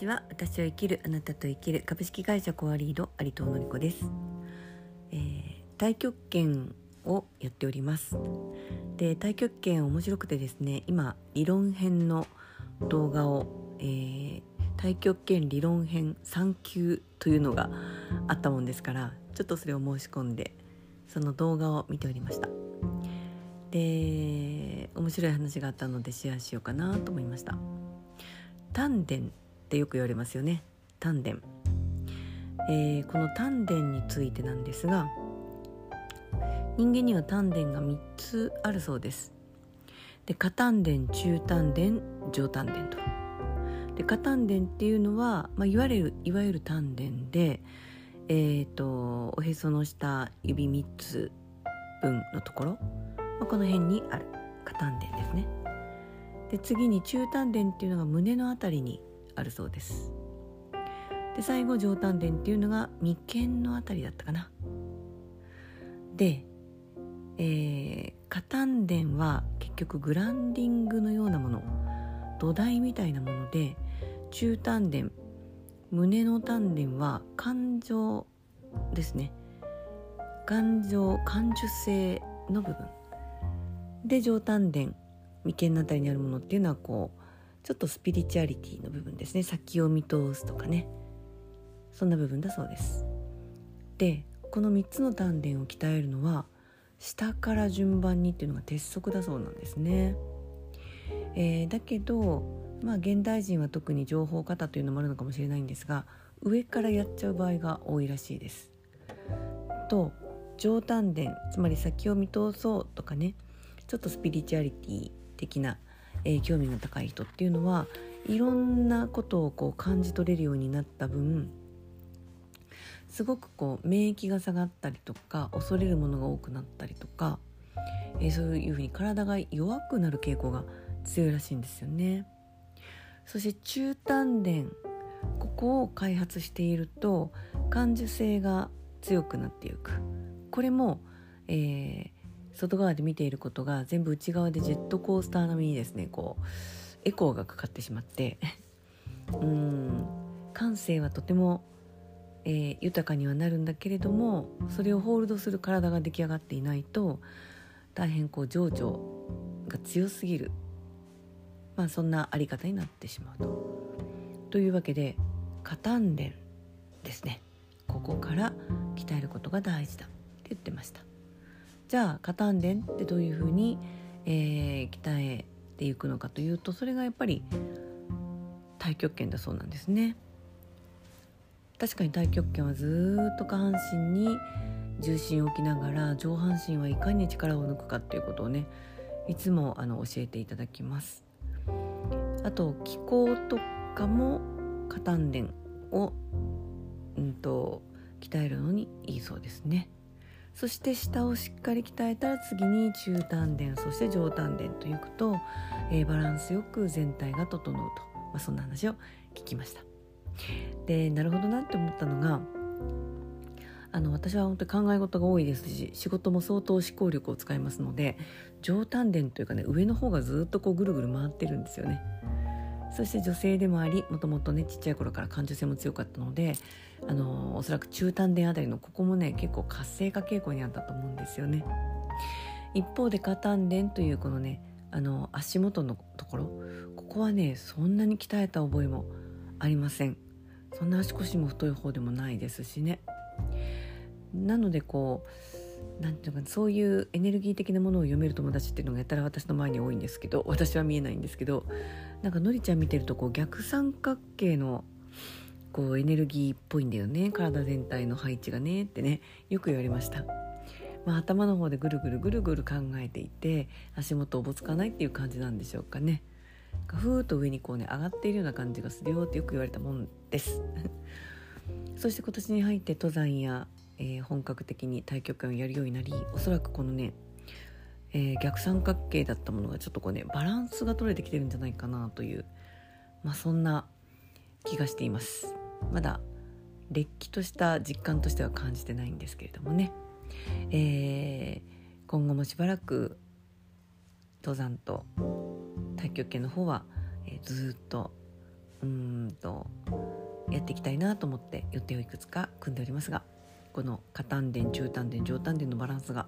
ちは。私を生きるあなたと生きる株式会社コアリード有藤のり子です、えー、太極拳をやっております。で太極拳面白くてですね今理論編の動画を、えー、太極拳理論編3級というのがあったもんですからちょっとそれを申し込んでその動画を見ておりました。で面白い話があったのでシェアしようかなと思いました。丹田ってよく言われますよね。丹田、えー、この丹田についてなんですが人間には丹田が3つあるそうです。で下丹田中丹田上丹田と。で下丹田っていうのは、まあ、いわゆるいわゆる丹田でえーと、おへその下指3つ分のところ、まあ、この辺にある下丹田ですね。で次に中丹田っていうのが胸の辺りにあるそうです。で最後上丹田っていうのが眉間の辺りだったかな。で、えー、下丹田は結局グランディングのようなもの土台みたいなもので中丹田胸の丹田は感情ですね。感情感受性の部分。で上丹田眉間の辺りにあるものっていうのはこうちょっとスピリチュアリティの部分ですね。先を見通すとかね。そんな部分だそうです。でこの3つの丹田を鍛えるのは下から順番にっていうのが鉄則だそうなんですね、えー、だけどまあ現代人は特に情報型というのもあるのかもしれないんですが上からやっちゃう場合が多いらしいです。と上丹田つまり先を見通そうとかねちょっとスピリチュアリティ的な、えー、興味が高い人っていうのはいろんなことをこう感じ取れるようになった分すごくこう免疫が下がったりとか恐れるものが多くなったりとか、えー、そういうふうに体が弱くなる傾向が強いらしいんですよね。そして中丹田ここを開発していると感受性が強くなっていくこれも、えー、外側で見ていることが全部内側でジェットコースター並みにですねこうエコーがかかってしまって うん感性はとても、えー、豊かにはなるんだけれどもそれをホールドする体が出来上がっていないと大変こう情緒が強すぎる、まあ、そんなあり方になってしまうと。というわけで加丹田ですねここから鍛えることが大事だって言ってました。じゃあ加丹田ってどういうふうに、えー、鍛えていくのかというとそれがやっぱり太極拳だそうなんですね。確かに太極拳はずっと下半身に重心を置きながら上半身はいかに力を抜くかっていうことをねいつもあの教えていただきます。あと気候とかも下丹田を、うんと鍛えるのにいいそうですね。そして下をしっかり鍛えたら次に中丹田そして上丹田といくと、えー、バランスよく全体が整うと、まあ、そんな話を聞きました。でなるほどなって思ったのがあの私は本当に考え事が多いですし仕事も相当思考力を使いますので上丹田というかね上の方がずっとこうぐるぐる回ってるんですよね。そして女性でもありもともとねちっちゃい頃から感受性も強かったのであのおそらく中丹田あたりのここもね結構活性化傾向にあったと思うんですよね。一方で下丹田というこのねあの足元のところここはねそんなに鍛えた覚えもありませんそんな足腰も太い方でもないですしねなのでこうなんていうかそういうエネルギー的なものを読める友達っていうのがやたら私の前に多いんですけど私は見えないんですけどなんかのりちゃん見てるとこう逆三角形のこうエネルギーっぽいんだよね体全体の配置がねってねよく言われました。まあ、頭の方でぐるぐるぐるぐる考えていて足元おぼつかないっていう感じなんでしょうかね。ふーっと上にこうね上がっているような感じがするよってよく言われたもんです。そして今年に入って登山や、えー、本格的に太極拳をやるようになりおそらくこのねえー、逆三角形だったものがちょっとこうねバランスが取れてきてるんじゃないかなという、まあ、そんな気がしています。まだれっきとした実感としては感じてないんですけれどもね、えー、今後もしばらく登山と太極拳の方は、えー、ずっとうんとやっていきたいなと思って予定をいくつか組んでおりますがこの下丹田中丹田上丹田のバランスが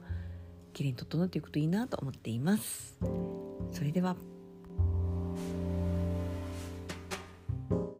きれいに整っていくといいなと思っています。それでは